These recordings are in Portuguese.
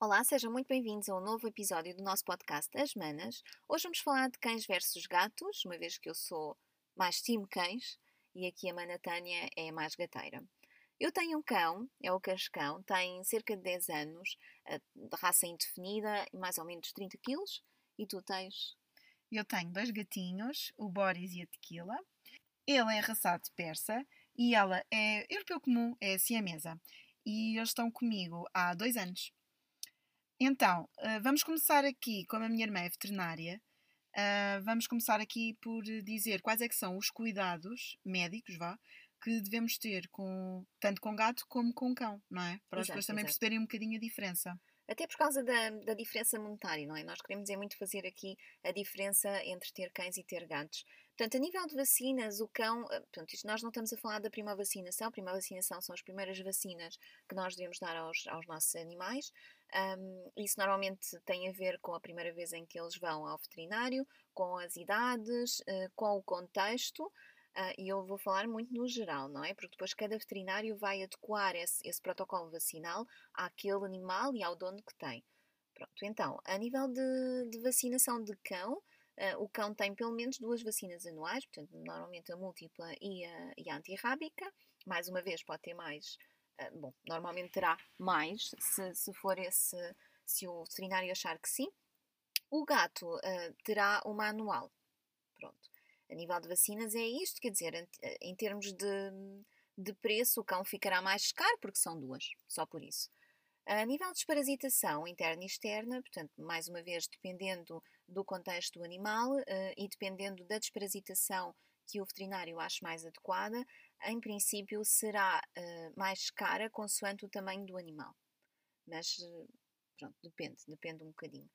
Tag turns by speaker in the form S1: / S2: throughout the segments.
S1: Olá, sejam muito bem-vindos a um novo episódio do nosso podcast As Manas. Hoje vamos falar de cães versus gatos, uma vez que eu sou mais time cães e aqui a mana Tânia é mais gateira. Eu tenho um cão, é o Cascão, tem cerca de 10 anos, eh, de raça indefinida mais ou menos 30 quilos. E tu tens?
S2: Eu tenho dois gatinhos, o Boris e a Tequila. Ele é raçado persa e ela é europeu comum, é siamesa. E eles estão comigo há dois anos. Então, eh, vamos começar aqui, como a minha irmã é veterinária, eh, vamos começar aqui por dizer quais é que são os cuidados médicos, vá, que devemos ter com, tanto com gato como com cão, não é? Para as pessoas também exato. perceberem um bocadinho a diferença.
S1: Até por causa da, da diferença monetária, não é? Nós queremos é muito fazer aqui a diferença entre ter cães e ter gatos. Portanto, a nível de vacinas, o cão, eh, portanto, isto, nós não estamos a falar da prima vacinação, a prima vacinação são as primeiras vacinas que nós devemos dar aos, aos nossos animais. Um, isso normalmente tem a ver com a primeira vez em que eles vão ao veterinário, com as idades, uh, com o contexto. Uh, e eu vou falar muito no geral, não é? Porque depois cada veterinário vai adequar esse, esse protocolo vacinal àquele animal e ao dono que tem. Pronto, então, a nível de, de vacinação de cão, uh, o cão tem pelo menos duas vacinas anuais, portanto, normalmente a múltipla e a, e a antirrábica. Mais uma vez, pode ter mais, bom, normalmente terá mais, se, se for esse, se o veterinário achar que sim. O gato terá uma anual. Pronto a nível de vacinas é isto, quer dizer, em, em termos de, de preço, o cão ficará mais caro porque são duas, só por isso. A nível de desparasitação interna e externa, portanto, mais uma vez, dependendo do contexto do animal uh, e dependendo da desparasitação que o veterinário ache mais adequada, em princípio será uh, mais cara consoante o tamanho do animal. Mas, uh, pronto, depende, depende um bocadinho.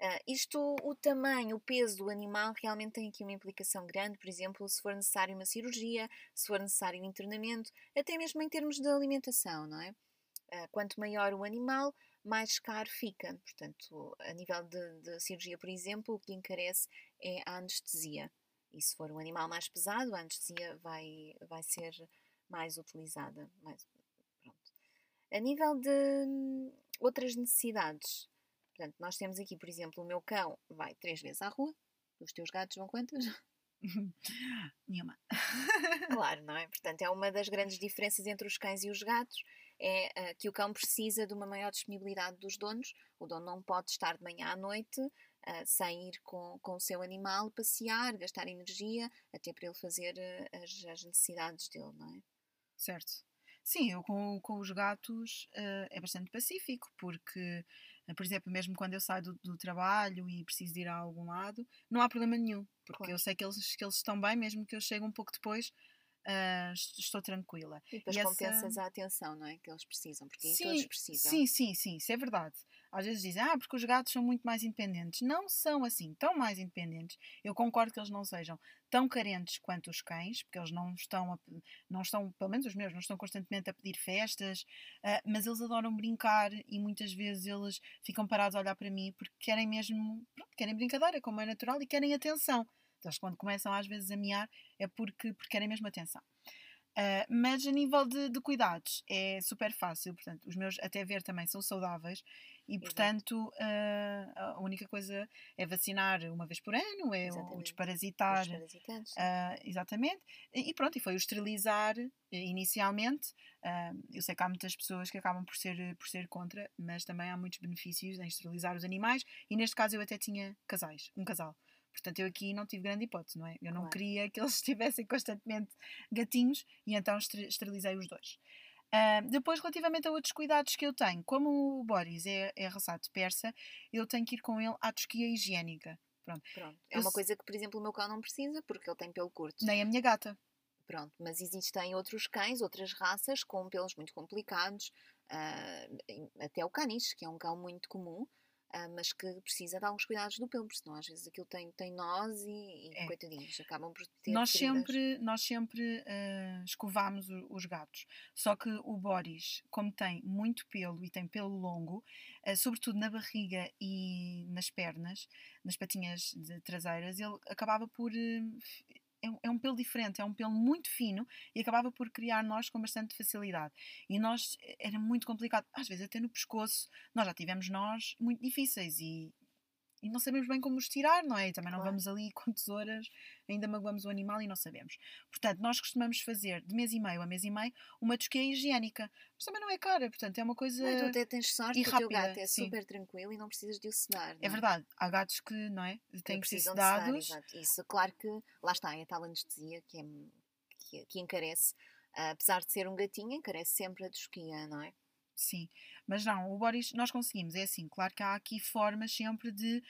S1: Uh, isto, o tamanho, o peso do animal realmente tem aqui uma implicação grande, por exemplo, se for necessário uma cirurgia, se for necessário um internamento, até mesmo em termos de alimentação, não é? Uh, quanto maior o animal, mais caro fica. Portanto, a nível de, de, cirurgia, por exemplo, o que encarece é a anestesia. E se for um animal mais pesado, a anestesia vai, vai ser mais utilizada. Mais, pronto. A nível de hum, outras necessidades, Portanto, nós temos aqui, por exemplo, o meu cão vai três vezes à rua. Os teus gatos vão quantas?
S2: Nenhuma.
S1: claro, não é? Portanto, é uma das grandes diferenças entre os cães e os gatos é uh, que o cão precisa de uma maior disponibilidade dos donos. O dono não pode estar de manhã à noite uh, sem ir com, com o seu animal passear, gastar energia, até para ele fazer uh, as, as, necessidades dele, não é?
S2: Certo. Sim, eu com, com os gatos é bastante pacífico, porque por exemplo, mesmo quando eu saio do, do, trabalho e preciso ir a algum lado, não há problema nenhum, porque claro. eu sei que eles, que eles estão bem, mesmo que eu chegue um pouco depois, uh, estou tranquila.
S1: E depois e compensas essa... a atenção, não é? Que eles precisam, porque sim, todos precisam.
S2: Sim, sim, sim, isso é verdade. Às vezes dizem, ah, porque os gatos são muito mais independentes. Não são assim, tão mais independentes. Eu concordo que eles não sejam tão carentes quanto os cães, porque eles não estão, a, não estão, pelo menos os meus, não estão constantemente a pedir festas, uh, mas eles adoram brincar e muitas vezes eles ficam parados a olhar para mim porque querem mesmo, pronto, querem brincadeira, como é natural, e querem atenção. Eles quando começam às vezes a miar é porque, porque querem mesmo atenção. Uh, mas a nível de, de, cuidados é super fácil, portanto, os meus até ver também são saudáveis e, portanto, uh, a única coisa é vacinar uma vez por ano, é exatamente. o desparasitar. Uh, exatamente. E pronto, e foi o esterilizar inicialmente. eu sei que há muitas pessoas que acabam por ser, por ser contra, mas também há muitos benefícios em esterilizar os animais e neste caso eu até tinha casais, um casal. Portanto, eu aqui não tive grande hipótese, não é? Eu não claro. queria que eles tivessem constantemente gatinhos e então esterilizei os dois. Uh, depois, relativamente a outros cuidados que eu tenho, como o Boris é, é raçado persa, eu tenho que ir com ele à tosquia higiênica. Pronto.
S1: Pronto. É eu uma coisa que, por exemplo, o meu cão não precisa, porque ele tem pelo curto.
S2: Nem a minha gata.
S1: Pronto, mas existem outros cães, outras raças com pelos muito complicados, uh, até o caniche, que é um cão muito comum, mas que precisa de alguns cuidados do pelo, porque senão às vezes aquilo tem, tem nós e, e é. coitadinhos, acabam por ter.
S2: Nós sempre, nós sempre uh, escovamos os gatos, só que o Boris, como tem muito pelo e tem pelo longo, uh, sobretudo na barriga e nas pernas, nas patinhas traseiras, ele acabava por é um, é um pelo diferente, é um pelo muito fino e acabava por criar nós com bastante facilidade. E nós era muito complicado, às vezes até no pescoço. Nós já tivemos nós muito difíceis e, e não sabemos bem como os tirar, não é? E também não
S1: Claro.
S2: vamos ali com tesouras, ainda magoamos o animal e não sabemos. Portanto, nós costumamos fazer de mês e meio a mês e meio uma tosquia higiênica, mas também não é cara, portanto, é uma coisa.
S1: Não, tu até tens sorte
S2: e
S1: que o teu gato é
S2: sim.
S1: super tranquilo e não precisas de o sedar.
S2: É
S1: não
S2: verdade, há gatos que, não é?
S1: Que
S2: Têm que ser
S1: sedar,
S2: sedados.
S1: exato. Isso, claro que, lá está, é a tal anestesia que, é, que, que encarece. Ah, apesar de ser um gatinho, encarece sempre a tosquia, não é?
S2: Sim, mas não, o Boris, nós conseguimos, é assim, claro que há aqui formas sempre de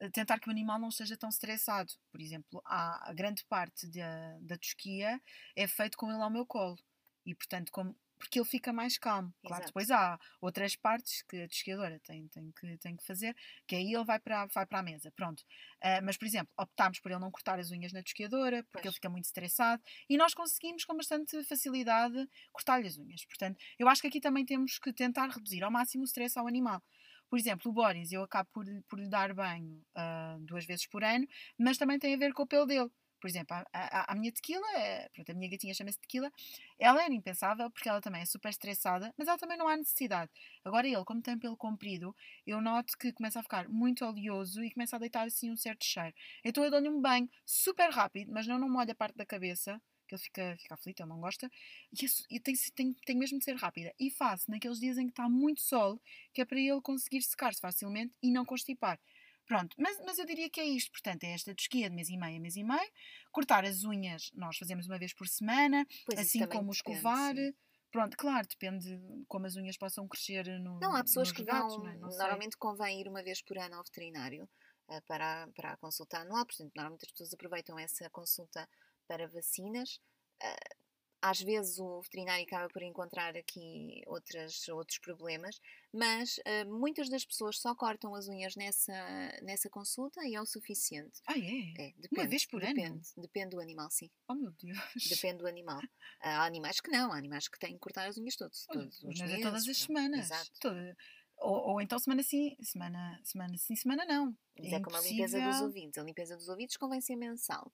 S2: eh, tentar que o animal não esteja tão estressado. Por exemplo, há a grande parte da, da tosquia é feito com ele ao meu colo. E portanto, como, porque ele fica mais calmo. Claro,
S1: Exato.
S2: depois há outras partes que a tosquiadora tem, tem, que, tem que fazer, que aí ele vai para, vai para a mesa. Pronto. Ah, mas, por exemplo, optámos por ele não cortar as unhas na tosquiadora, porque
S1: Pois.
S2: ele fica muito estressado, e nós conseguimos com bastante facilidade cortar-lhe as unhas. Portanto, eu acho que aqui também temos que tentar reduzir ao máximo o stress ao animal. Por exemplo, o Boris, eu acabo por, por lhe dar banho ah, duas vezes por ano, mas também tem a ver com o pelo dele. Por exemplo, a, a, a minha tequila, eh, pronto, a minha gatinha chama-se tequila, ela era impensável porque ela também é super estressada, mas ela também não há necessidade. Agora ele, como tem pelo comprido, eu noto que começa a ficar muito oleoso e começa a deitar assim um certo cheiro. Então eu dou-lhe um banho super rápido, mas não, não molho a parte da cabeça, que ele fica, fica aflito, ele não gosta, e, isso- e tem, tem, tem mesmo de ser rápida. E faço naqueles dias em que está muito sol, que é para ele conseguir secar-se facilmente e não constipar. Pronto, mas, mas eu diria que é isto. Portanto, é esta tosquia de mês e meio a mês e meio. Cortar as unhas, nós fazemos uma vez por semana,
S1: Pois
S2: assim como escovar.
S1: sim.
S2: Pronto, claro, depende de como as unhas possam crescer no
S1: Não, há pessoas que
S2: gatos,
S1: vão.
S2: não é? Não sei.
S1: normalmente convém ir uma vez por ano ao veterinário ah, para, para a consulta anual. Portanto, normalmente as pessoas aproveitam essa consulta para vacinas. Ah, às vezes o veterinário acaba por encontrar aqui outras, outros problemas, mas ah, muitas das pessoas só cortam as unhas nessa, nessa consulta e é o suficiente.
S2: Ah, é?
S1: É, depende,
S2: vez por ano?
S1: depende, Depende do animal, sim.
S2: Oh, meu Deus.
S1: Depende do animal. Há animais que não, há animais que têm que cortar as unhas todos, todos os
S2: Mas
S1: meses.
S2: é todas as semanas.
S1: Exato.
S2: Ou, ou então semana sim, semana, semana sim, semana não.
S1: Mas é como a limpeza dos ouvidos. A limpeza dos ouvidos convém ser mensal.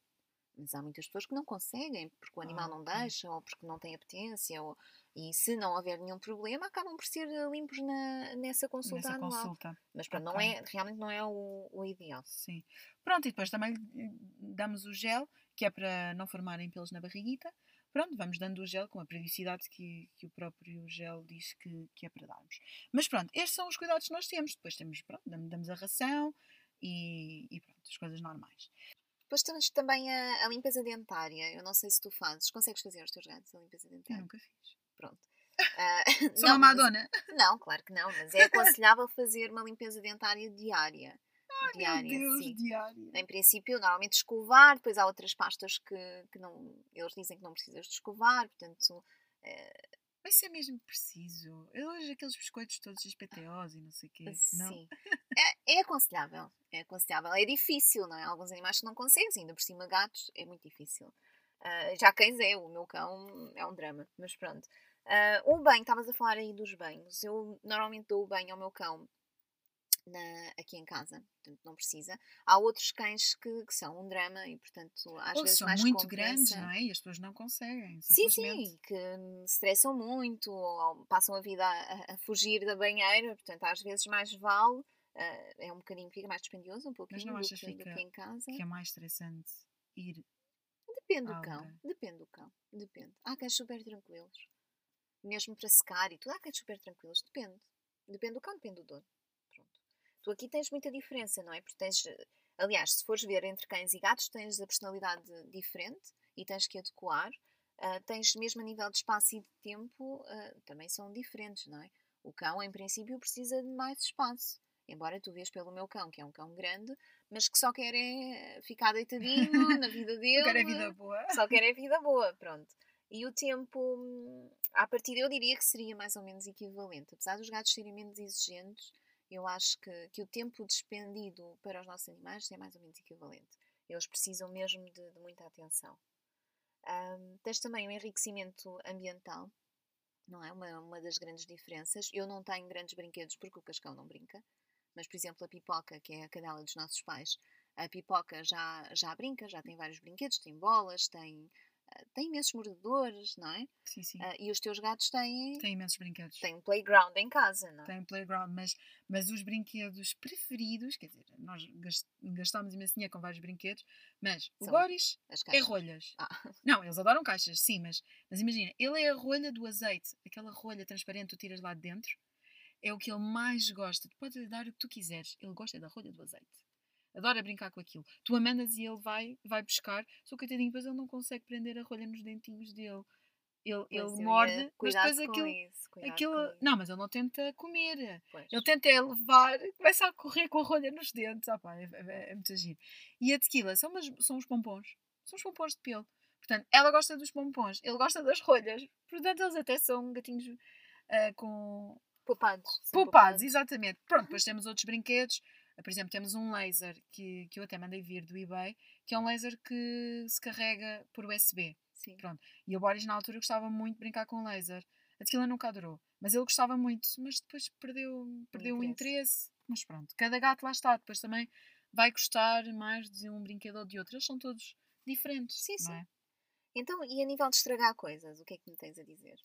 S1: Mas há muitas pessoas que não conseguem, porque o animal
S2: Ah,
S1: não deixa, ou porque não tem apetência, ou... e se não houver nenhum problema, acabam por ser eh, limpos na, nessa consulta
S2: Nessa
S1: anual.
S2: consulta.
S1: Mas pronto, não
S2: Ok.
S1: é, realmente não é o, o ideal.
S2: Sim. Pronto, e depois também lhe damos o gel, que é para não formarem pelos na barriguita. Pronto, vamos dando o gel com a periodicidade que, que o próprio gel diz que, que é para darmos. Mas pronto, estes são os cuidados que nós temos. Depois temos, pronto, damos, damos a ração e, e pronto, as coisas normais.
S1: Depois temos também a, a limpeza dentária. Eu não sei se tu fazes. Consegues fazer aos teus gatos a limpeza
S2: Eu
S1: dentária?
S2: nunca fiz.
S1: Pronto. Ah,
S2: Sou
S1: não,
S2: uma
S1: mas-
S2: Madonna.
S1: Não, claro que não, mas é aconselhável fazer uma limpeza dentária diária. diária,
S2: Meu Deus,
S1: sim.
S2: diária.
S1: Em princípio, normalmente escovar, depois há outras pastas que, que não, eles dizem que não precisas de escovar, portanto, eh,
S2: Mas isso é mesmo preciso. Eu hoje aqueles biscoitos todos XPTOs e não sei o quê. Não?
S1: sim. É, é aconselhável, é aconselhável. É difícil, não é? Alguns animais que não conseguem, ainda por cima gatos, é muito difícil. Ah, já cães é, o meu cão é um drama, mas pronto. Ah, o banho, estavas a falar aí dos banhos. Eu normalmente dou o banho ao meu cão na- aqui em casa, portanto não precisa. Há outros cães que, que são um drama e, portanto, às
S2: Ou
S1: vezes
S2: são
S1: mais
S2: muito grandes,
S1: compensa-
S2: não é? E as pessoas não conseguem.
S1: Sim, sim, que estressam muito ou passam a vida a, a- fugir da banheira, portanto, às vezes mais vale, ah, é um bocadinho, fica mais dispendioso um pouquinho
S2: não
S1: do
S2: achas
S1: que, do
S2: fica-
S1: que em casa.
S2: Que é mais estressante ir.
S1: Depende do cão,
S2: ok.
S1: depende do cão, depende. Há cães super tranquilos, mesmo para secar e tudo, há cães super tranquilos, depende. Depende do cão, depende do dono. Tu aqui tens muita diferença, não é? Porque tens, eh, aliás, se fores ver entre cães e gatos, tens a personalidade diferente e tens que adequar. Ah, tens mesmo a nível de espaço e de tempo, ah, também são diferentes, não é? O cão, em princípio, precisa de mais espaço. Embora tu vês pelo meu cão, que é um cão grande, mas que só quer é ficar deitadinho na vida dele.
S2: Agora é vida boa.
S1: Só quer é vida boa, pronto. E o tempo, hum, à partida, eu diria que seria mais ou menos equivalente. Apesar dos gatos serem menos exigentes, eu acho que, que o tempo despendido para os nossos animais é mais ou menos equivalente. Eles precisam mesmo de, de muita atenção. Hum, tens também o enriquecimento ambiental, não é? Uma, uma das grandes diferenças. Eu não tenho grandes brinquedos porque o cascão não brinca, mas, por exemplo, a pipoca, que é a cadela dos nossos pais, A pipoca já, já brinca, já tem vários brinquedos, tem bolas, tem, tem imensos mordedores, não é?
S2: Sim, sim.
S1: Ah, e os teus gatos têm,
S2: Tem imensos brinquedos.
S1: têm um playground em casa, não é?
S2: Tem playground, mas, mas os brinquedos preferidos, quer dizer, nós gas- gastámos imenso dinheiro com vários brinquedos, mas o
S1: São
S2: Boris
S1: As
S2: é rolhas.
S1: Ah,
S2: Não, eles adoram caixas, sim, mas, mas imagina, ele é a rolha do azeite, aquela rolha transparente que tu tiras lá de dentro, é o que ele mais gosta. Tu podes lhe dar o que tu quiseres, ele gosta da rolha do azeite. Adora brincar com aquilo. Tu a mandas e ele vai, vai buscar, só que coitadinho, depois ele não consegue prender a rolha nos dentinhos dele. Ele,
S1: pois
S2: ele morde, mas depois aquilo.
S1: isso,
S2: aquilo não, mas ele não tenta comer.
S1: Pois.
S2: Ele tenta é levar, começa a correr com a rolha nos dentes. Ah, pá, é, é, é muito giro. E a tequila são, umas, são os pompons. São os pompons de pelo. Portanto, ela gosta dos pompons, ele gosta das rolhas. Portanto, eles até são gatinhos ah, com.
S1: Poupados. são
S2: poupados, exatamente. Pronto, depois temos outros brinquedos. Por exemplo, temos um laser que, que eu até mandei vir do eBay, que é um laser que se carrega por USB.
S1: Sim.
S2: Pronto. E o Boris, na altura, gostava muito de brincar com laser. A tequila nunca adorou. Mas ele gostava muito, mas depois perdeu, perdeu o interesse. Mas pronto, cada gato lá está. Depois também vai gostar mais de um brinquedo ou de outro. Eles são todos diferentes.
S1: Sim, sim.
S2: é?
S1: Então, e a nível de estragar coisas, o que é que me tens a dizer?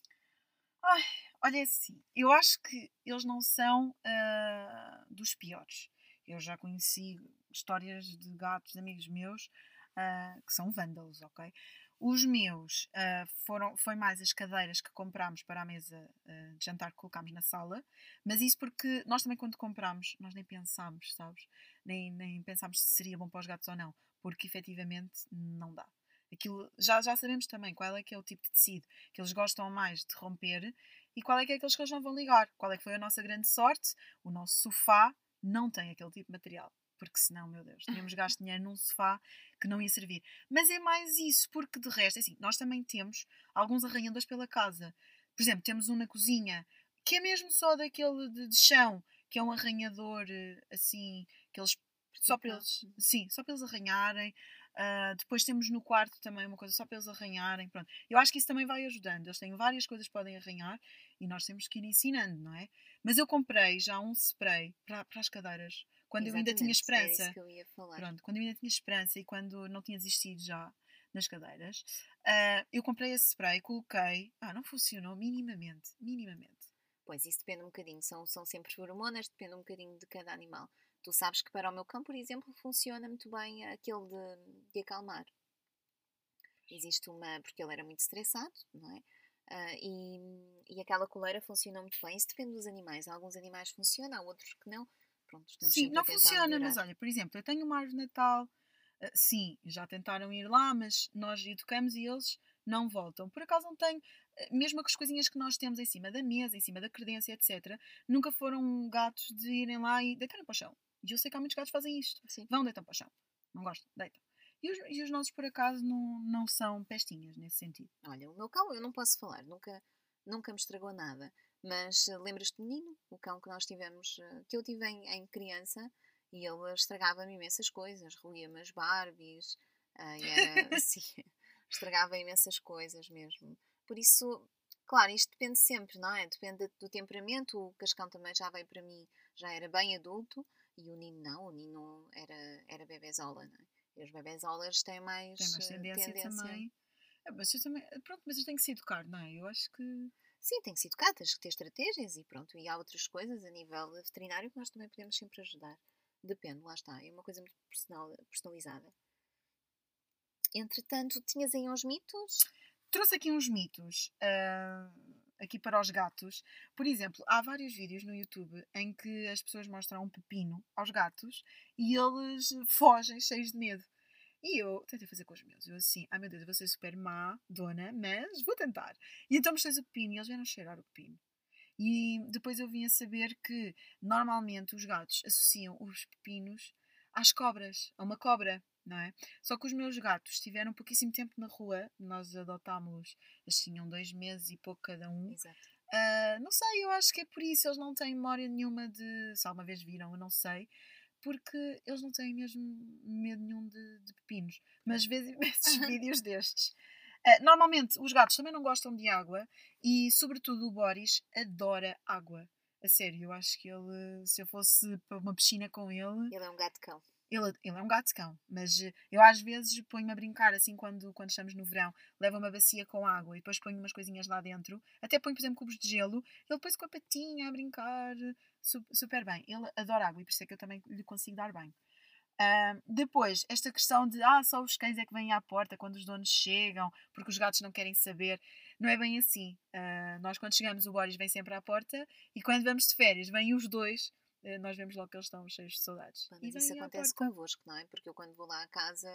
S2: Olha é assim, eu acho que eles não são ah, dos piores. Eu já conheci histórias de gatos de amigos meus ah, que são vândalos, ok? Os meus ah, foram, foi mais as cadeiras que comprámos para a mesa ah, de jantar que colocámos na sala, mas isso porque nós também quando comprámos, nós nem pensámos, sabes? Nem, nem pensámos se seria bom para os gatos ou não, porque efetivamente não dá. Aquilo, já, já sabemos também qual é que é o tipo de tecido que eles gostam mais de romper e qual é que é aqueles que eles não vão ligar. Qual é que foi a nossa grande sorte? O nosso sofá não tem aquele tipo de material. Porque senão, meu Deus, tínhamos gasto dinheiro num sofá que não ia servir. Mas é mais isso, porque de resto, assim, nós também temos alguns arranhadores pela casa. Por exemplo, temos um na cozinha, que é mesmo só daquele de, de chão, que é um arranhador, eh, assim, que eles só para eles, sim, só para eles arranharem. Ah, depois temos no quarto também uma coisa só para eles arranharem. Pronto. Eu acho que isso também vai ajudando. Eles têm várias coisas que podem arranhar e nós temos que ir ensinando, não é? Mas eu comprei já um spray para, para as cadeiras quando eu ainda tinha
S1: Exatamente, era
S2: esperança.
S1: isso que eu ia falar.
S2: Pronto, quando eu ainda tinha esperança e quando não tinha desistido já nas cadeiras, ah, eu comprei esse spray, coloquei. Ah, não funcionou minimamente. Minimamente.
S1: Pois, isso depende um bocadinho. São, são sempre feromonas, depende um bocadinho de cada animal. Tu sabes que para o meu cão, por exemplo, funciona muito bem aquele de, de acalmar. Existe uma, porque ele era muito estressado, não é? Ah, e, e aquela coleira funciona muito bem. Isso depende dos animais. Há alguns animais funcionam, há outros que não. Pronto, estamos
S2: Sim, não funciona, mas
S1: melhorar.
S2: olha, por exemplo, eu tenho uma árvore de Natal, ah, sim, já tentaram ir lá, mas nós educamos e eles não voltam. Por acaso não tenho, ah, mesmo com as coisinhas que nós temos em cima da mesa, em cima da credência, etc., nunca foram gatos de irem lá e deitarem para o chão. E eu sei que há muitos gatos que fazem isto.
S1: Sim.
S2: Vão, deitam para o chão. Não gostam, deitam. E os, e os nossos, por acaso, não, não são pestinhas nesse sentido.
S1: Olha, o meu cão, eu não posso falar, nunca, nunca me estragou nada. Mas eh, lembras-te do menino, o cão que nós tivemos, eh, que eu tive em, em criança, e ele estragava-me imensas coisas, roía-me as Barbies, ah, e era assim, estragava imensas coisas mesmo. Por isso, claro, isto depende sempre, não é? Depende do temperamento. O Cascão também já veio para mim, já era bem adulto, e o Nino não, o Nino era, era bebezola, não é? E os bebezolas têm mais,
S2: Tem mais
S1: eh,
S2: tendência, também. Ah, mas eu também. Pronto, mas eu tenho que se educar, não é? Eu acho que.
S1: Sim, tem que ser educado, tens que ter estratégias e pronto. E há outras coisas a nível veterinário que nós também podemos sempre ajudar. Depende, lá está. É uma coisa muito personal, personalizada. Entretanto, tinhas aí uns mitos?
S2: Trouxe aqui uns mitos ah, aqui para os gatos. Por exemplo, há vários vídeos no YouTube em que as pessoas mostram um pepino aos gatos e eles fogem cheios de medo. E eu tentei fazer com os meus. Eu assim, ai meu Deus, eu vou ser super má, dona, mas vou tentar. E então mostrei o pepino e eles vieram cheirar o pepino. E depois eu vim a saber que normalmente os gatos associam os pepinos às cobras, a uma cobra, não é? Só que os meus gatos tiveram pouquíssimo tempo na rua, nós adotámos-los, eles tinham dois meses e pouco cada um. Ah, não sei, eu acho que é por isso, eles não têm memória nenhuma de. Se alguma vez viram, eu não sei. Porque eles não têm mesmo medo nenhum de, de pepinos. Mas vês imensos vídeos destes. Ah, normalmente, os gatos também não gostam de água e, sobretudo, o Boris adora água. A sério, eu acho que ele, se eu fosse para uma piscina com ele,
S1: Ele é um gato-cão.
S2: Ele, ele é um gato-cão, mas eh, eu às vezes ponho-me a brincar, assim, quando, quando estamos no verão, levo uma bacia com água e depois ponho umas coisinhas lá dentro, até ponho, por exemplo, cubos de gelo, ele depois com a patinha a brincar, su- super bem. Ele adora água e por isso é que eu também lhe consigo dar bem. Ah, depois, esta questão de ah, só os cães é que vêm à porta quando os donos chegam, porque os gatos não querem saber. Não é bem assim. Ah, nós, quando chegamos, o Boris vem sempre à porta e quando vamos de férias, vêm os dois. Ah, nós vemos logo que eles estão cheios de saudades. E
S1: Mas isso acontece convosco, não é? Porque eu quando vou lá à casa.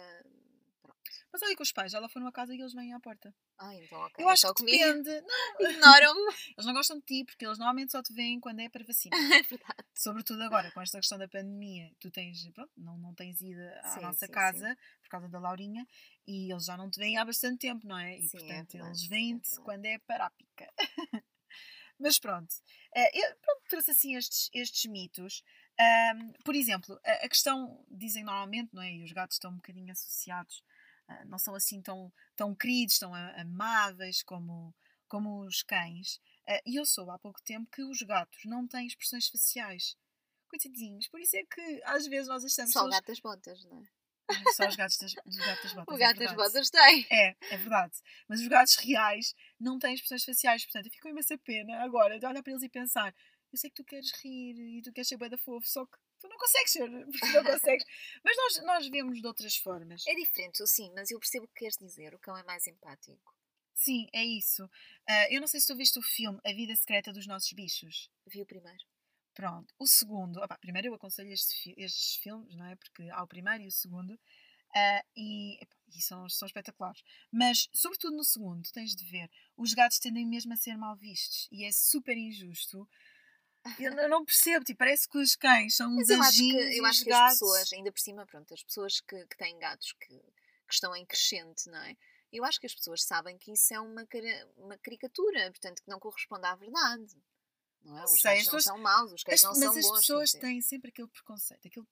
S1: Pronto.
S2: Mas olha que os pais já lá foram a casa e eles vêm à porta.
S1: Ah, então ok.
S2: Eu acho que
S1: comigo.
S2: depende. Não,
S1: Ignoram-me.
S2: eles não gostam de ti porque eles normalmente só te veem quando é para vacina.
S1: É verdade.
S2: Sobretudo agora, com esta questão da pandemia, tu tens, pronto, não, não tens ido à
S1: Sim,
S2: nossa
S1: sim,
S2: casa por causa da Laurinha e eles já não te veem há bastante tempo, não é? E
S1: Sim, é
S2: portanto
S1: verdade,
S2: eles
S1: é
S2: vêm-te quando é para a pica. Mas pronto, eh, eu pronto, trouxe assim estes, estes mitos. Ahm, por exemplo, a, a questão, dizem normalmente, não é? E os gatos estão um bocadinho associados, ah, não são assim tão, tão queridos, tão amáveis como, como os cães. Ah, e eu soube há pouco tempo que os gatos não têm expressões faciais. Coitadinhos, por isso é que às vezes nós achamos
S1: Só das botas, não é?
S2: Só os gatos das, dos gatos das botas.
S1: O
S2: é
S1: gato das
S2: verdade.
S1: botas tem.
S2: É, é verdade. Mas os gatos reais não têm expressões faciais, portanto, eu fico imensa pena agora de olhar para eles e pensar: eu sei que tu queres rir e tu queres ser bué da fofo, só que tu não consegues ser, porque não consegues. Mas nós, nós vemos de outras formas.
S1: É diferente, sim, mas eu percebo o que queres dizer. O cão é mais empático.
S2: Sim, é isso. Ah, eu não sei se tu viste o filme A Vida Secreta dos Nossos Bichos.
S1: Vi o primeiro.
S2: Pronto. O segundo, opá, primeiro eu aconselho este estes filmes, não é? Porque há o primeiro e o segundo. ah, e epá, e são, são espetaculares. Mas, sobretudo no segundo, tens de ver, os gatos tendem mesmo a ser mal vistos. E é super injusto. Eu não- não percebo, tipo, parece que os cães são uns
S1: Mas eu acho que,
S2: anjinhos
S1: eu acho que as pessoas, ainda por cima, pronto, as pessoas que, que têm gatos que, que estão em crescente, não é? Eu acho que as pessoas sabem que isso é uma, uma caricatura, portanto, que não corresponde à verdade. Não é? Os
S2: Sei, as
S1: não
S2: pessoas-
S1: são maus, os cães
S2: As-
S1: não
S2: mas
S1: são
S2: as
S1: bons. quer
S2: pessoas
S1: dizer.
S2: têm sempre aquele preconceito, aquele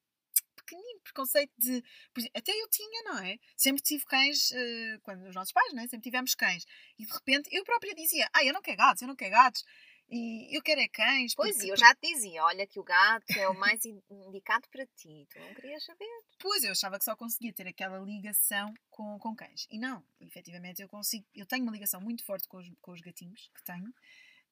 S2: pequenino preconceito de. exemplo, até eu tinha, não é? Sempre tive cães, eh, quando os nossos pais, não é? Sempre tivemos cães. E de repente eu própria dizia: Ah, eu não quero gatos, eu não quero gatos. E eu quero é cães.
S1: Pois,
S2: porque-
S1: eu já te dizia, olha que o gato é o mais in- indicado para ti. Tu não querias saber.
S2: Pois, eu achava que só conseguia ter aquela ligação com, com cães. E não, efetivamente eu consigo. Eu tenho uma ligação muito forte com os, com os gatinhos que tenho.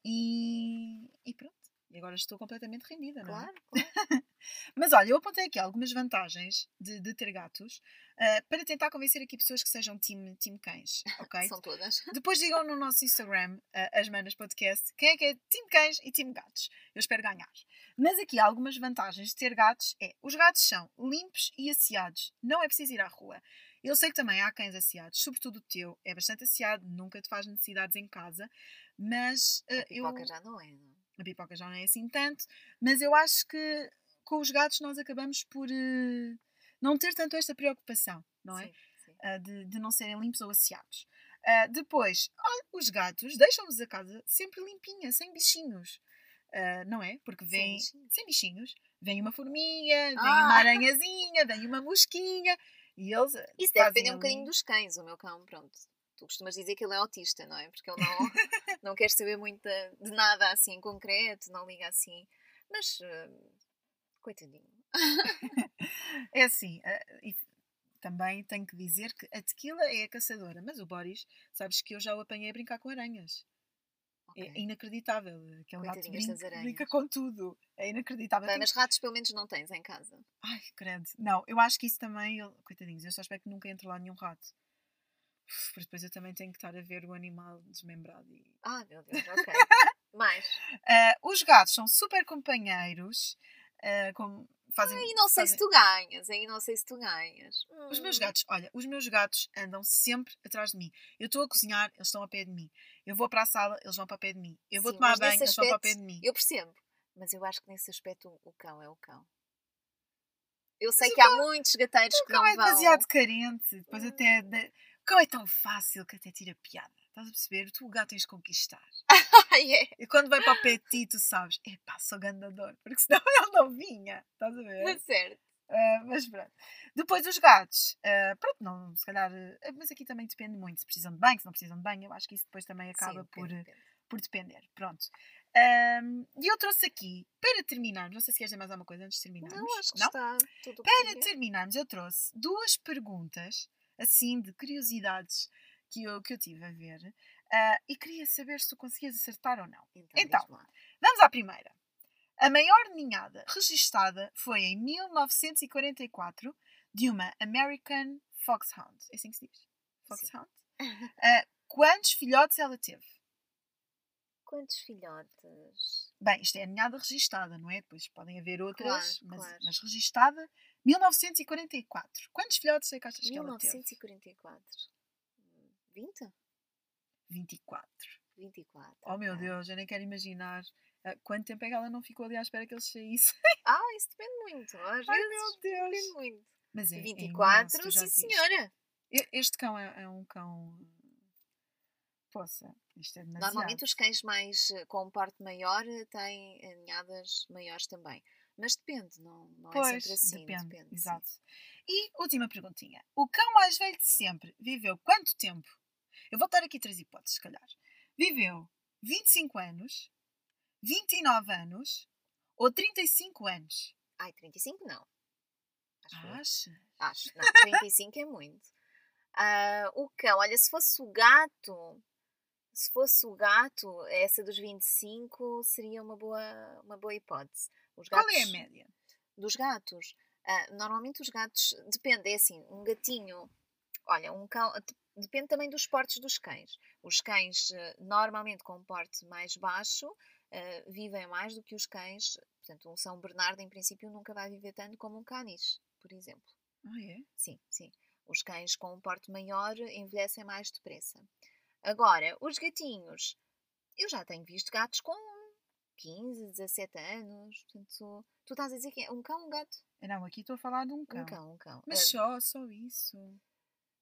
S2: E, e pronto. E agora estou completamente rendida, não é?
S1: Claro, claro.
S2: Mas olha, eu apontei aqui algumas vantagens de, de ter gatos ah, para tentar convencer aqui pessoas que sejam time, time cães, ok?
S1: São todas.
S2: Depois digam no nosso Instagram, ah, as Manas Podcast, quem é que é time cães e time gatos. Eu espero ganhar. Mas aqui algumas vantagens de ter gatos é, os gatos são limpos e asseados, não é preciso ir à rua. Eu sei que também há cães asseados, sobretudo o teu, é bastante asseado, nunca te faz necessidades em casa, mas ah,
S1: A
S2: eu...
S1: pipoca já não é, não é?
S2: A pipoca já não é assim tanto, mas eu acho que com os gatos nós acabamos por eh, não ter tanto esta preocupação, não é?
S1: Sim, sim.
S2: Ah, de, de não serem limpos ou asseados. Ah, depois, olha, os gatos deixam-nos a casa sempre limpinha, sem bichinhos. Ah, não é? Porque
S1: Sem
S2: vem
S1: bichinhos.
S2: sem bichinhos. Vem uma formiga, vem
S1: Ah!
S2: uma aranhazinha, vem uma mosquinha e eles. ah,
S1: Isso deve depender um bocadinho dos cães. O meu cão, pronto. Tu costumas dizer que ele é autista, não é? Porque ele não, não quer saber muito de, de nada assim em concreto, não liga assim. Mas, hum, coitadinho.
S2: É assim, ah, e também tenho que dizer que a tequila é a caçadora, mas o Boris, sabes que eu já o apanhei a brincar com aranhas.
S1: Ok.
S2: É inacreditável. Aquele gato
S1: Coitadinhas das
S2: brinca, brinca com tudo. É inacreditável.
S1: Bem, mas ratos pelo menos não tens em casa.
S2: Ai, credo. Não, eu acho que isso também. Coitadinhos, eu só espero que nunca entre lá nenhum rato. Porque depois eu também tenho que estar a ver o animal desmembrado. E...
S1: Ah, meu Deus, ok. Mais.
S2: Ah, os gatos são super companheiros. ah, com- fazem,
S1: Aí não sei se
S2: fazem-
S1: tu ganhas, aí não sei se tu ganhas.
S2: Os meus
S1: Hum.
S2: gatos, olha, os meus gatos andam sempre atrás de mim. Eu estou a cozinhar, eles estão ao pé de mim. Eu vou para a sala, eles vão para o pé de mim. Eu vou
S1: Sim,
S2: tomar banho, eles vão para o pé de mim.
S1: Eu percebo, mas eu acho que nesse aspecto o- o cão é o cão. Eu sei
S2: Mas
S1: que há muitos gateiros
S2: O
S1: que
S2: cão
S1: não
S2: é
S1: vão.
S2: demasiado carente. Depois até.
S1: Hum.
S2: de- O cão é tão fácil que até tira piada. Estás a perceber? Tu o gato tens de conquistar.
S1: Ai, é.
S2: E quando vai para o pé de ti, tu sabes, epá, sou gandador. Porque senão ele não vinha. Estás a ver?
S1: Certo.
S2: Ah, mas pronto. Depois os gatos. ah, pronto, não, se calhar. ah, mas aqui também depende muito. Se precisam de banho, se não precisam de banho. Eu acho que isso depois também acaba
S1: Sim,
S2: por,
S1: depende,
S2: por depender. Pronto. Um, e eu trouxe aqui, para terminarmos, não sei se queres dizer mais alguma coisa antes de terminarmos.
S1: Não, acho que está tudo
S2: Para terminarmos, eu trouxe duas perguntas, assim, de curiosidades que eu, que eu tive a ver. ah, e queria saber se tu conseguias acertar ou não.
S1: Então,
S2: Então. Vamos à primeira. A maior ninhada registada foi em 1944 de uma American Foxhound. É assim que se diz? Foxhound? Ah, quantos filhotes ela teve?
S1: Quantos filhotes?
S2: Bem, isto é a ninhada registada, não é? Depois podem haver outras,
S1: Claro,
S2: mas,
S1: claro.
S2: mas registada 1944. Quantos filhotes é que achas que ela teve?
S1: 1944. 20?
S2: 24.
S1: 24.
S2: Oh meu. Deus, eu nem quero imaginar quanto tempo é que ela não ficou ali à espera que eles saíssem.
S1: Ah, isso depende muito. Às
S2: Ai
S1: vezes
S2: meu
S1: depende
S2: Deus!
S1: muito.
S2: Mas é, é
S1: 24,
S2: imenso, tu já
S1: sim senhora.
S2: Este cão é, é um cão. Poça, isto é demasiado.
S1: Normalmente os cães mais eh, com porte maior eh, têm ninhadas maiores também. Mas depende, não, não é
S2: Pois,
S1: sempre assim.
S2: depende,
S1: Depende, sim.
S2: exato. E última perguntinha. O cão mais velho de sempre viveu quanto tempo? Eu vou dar aqui três hipóteses, se calhar. Viveu 25 anos, 29 anos ou 35 anos?
S1: Ai, 35 não. Acho eu.
S2: Acha?
S1: Acho. Não, 35 é muito. Ah, o cão, olha, se fosse o gato, se fosse o gato, essa dos 25 seria uma boa, uma boa hipótese. Os
S2: Qual
S1: gatos,
S2: é a média?
S1: dos gatos? Ah, normalmente os gatos, depende, é assim, um gatinho, olha, um cão, de- depende também dos portes dos cães. Os cães, normalmente com um porte mais baixo, eh, vivem mais do que os cães, portanto, um São Bernardo, em princípio, nunca vai viver tanto como um canis, por exemplo.
S2: Ah, é?
S1: Sim, sim. Os cães com um porte maior envelhecem mais depressa. Agora, os gatinhos. Eu já tenho visto gatos com 15, 17 anos. Portanto, tu estás a dizer que é um cão, um gato?
S2: Não, aqui estou a falar de um cão.
S1: Um cão, um cão.
S2: Mas
S1: Ah,
S2: só, só isso.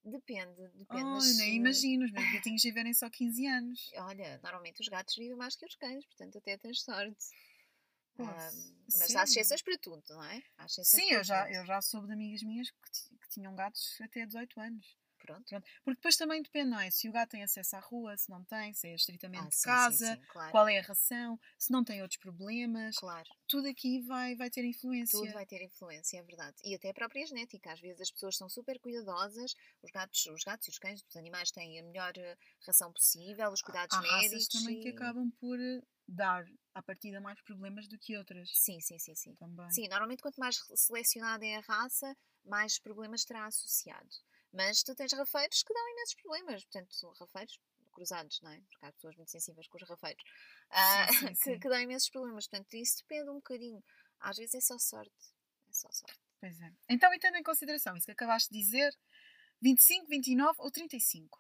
S1: Depende, depende. Mas,
S2: nem imagino, os meus gatinhos viverem só 15 anos.
S1: Olha, normalmente os gatos vivem mais que os cães, portanto até tens sorte. Ah, mas
S2: sério?
S1: há exceções para tudo, não é? Há
S2: Sim, eu já,
S1: tudo.
S2: eu já soube de amigas minhas que, que tinham gatos até 18 anos.
S1: Pronto.
S2: Pronto. Porque depois também depende, não é? Se o gato tem acesso à rua, se não tem, se é estritamente
S1: Ah,
S2: de
S1: sim, sim,
S2: casa,
S1: sim, claro.
S2: qual é a ração, se não tem outros problemas,
S1: Claro.
S2: tudo aqui vai, vai ter influência.
S1: Tudo vai ter influência, é verdade. E até a própria genética. Às vezes as pessoas são super cuidadosas, os gatos, os gatos e os cães, os animais têm a melhor eh, ração possível, os cuidados
S2: Há
S1: médicos.
S2: também que
S1: e-
S2: acabam por eh, dar à partida mais problemas do que outras.
S1: Sim, sim, sim, sim.
S2: Também.
S1: Sim, normalmente quanto mais selecionada é a raça, mais problemas terá associado. Mas tu tens rafeiros que dão imensos problemas. Portanto, rafeiros cruzados, não é? Porque há pessoas muito sensíveis com os rafeiros. Ah,
S2: sim,
S1: que,
S2: sim.
S1: que dão imensos problemas. Portanto, isso depende um bocadinho. Às vezes é só sorte. É só sorte.
S2: Pois é. Então, e tendo em consideração isso que acabaste de dizer, 25, 29 ou 35?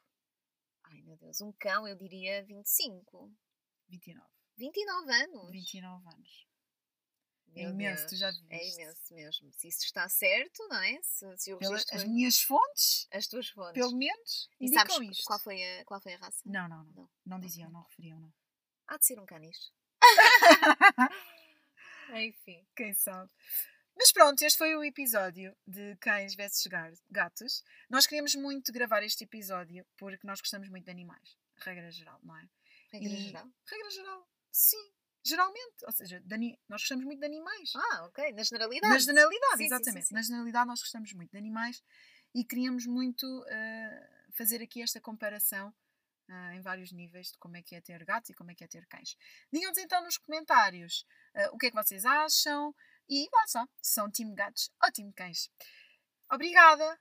S1: Ai meu Deus, um cão eu diria 25.
S2: 29.
S1: 29 anos.
S2: 29 anos.
S1: Meu
S2: imenso, tu já
S1: Deus, É
S2: viste.
S1: imenso mesmo. Se isso está certo, não é? Se, se o
S2: Pelas,
S1: registro
S2: as minhas fontes,
S1: as tuas fontes.
S2: pelo menos,
S1: e sabes
S2: isto.
S1: qual foi, a, qual foi a raça?
S2: Não, não, não.
S1: Não.
S2: Não diziam, não referiam, não.
S1: Há de ser um caniche. Enfim.
S2: Quem sabe? Mas pronto, este foi o episódio de Cães Gar- Gatos. Nós queríamos muito gravar este episódio porque nós gostamos muito de animais. Regra geral, não é?
S1: Regra
S2: E-
S1: geral.
S2: Regra geral, sim. Geralmente. Ou seja, nós gostamos muito de animais.
S1: Ah, ok. Na generalidade.
S2: Na generalidade,
S1: Sim,
S2: exatamente.
S1: sim, sim.
S2: Na generalidade, nós gostamos muito de animais e queríamos muito eh, fazer aqui esta comparação ah, em vários níveis de como é que é ter gatos e como é que é ter cães. Digam-nos então nos comentários ah, o que é que vocês acham e lá só, se são time gatos ou time cães. Obrigada!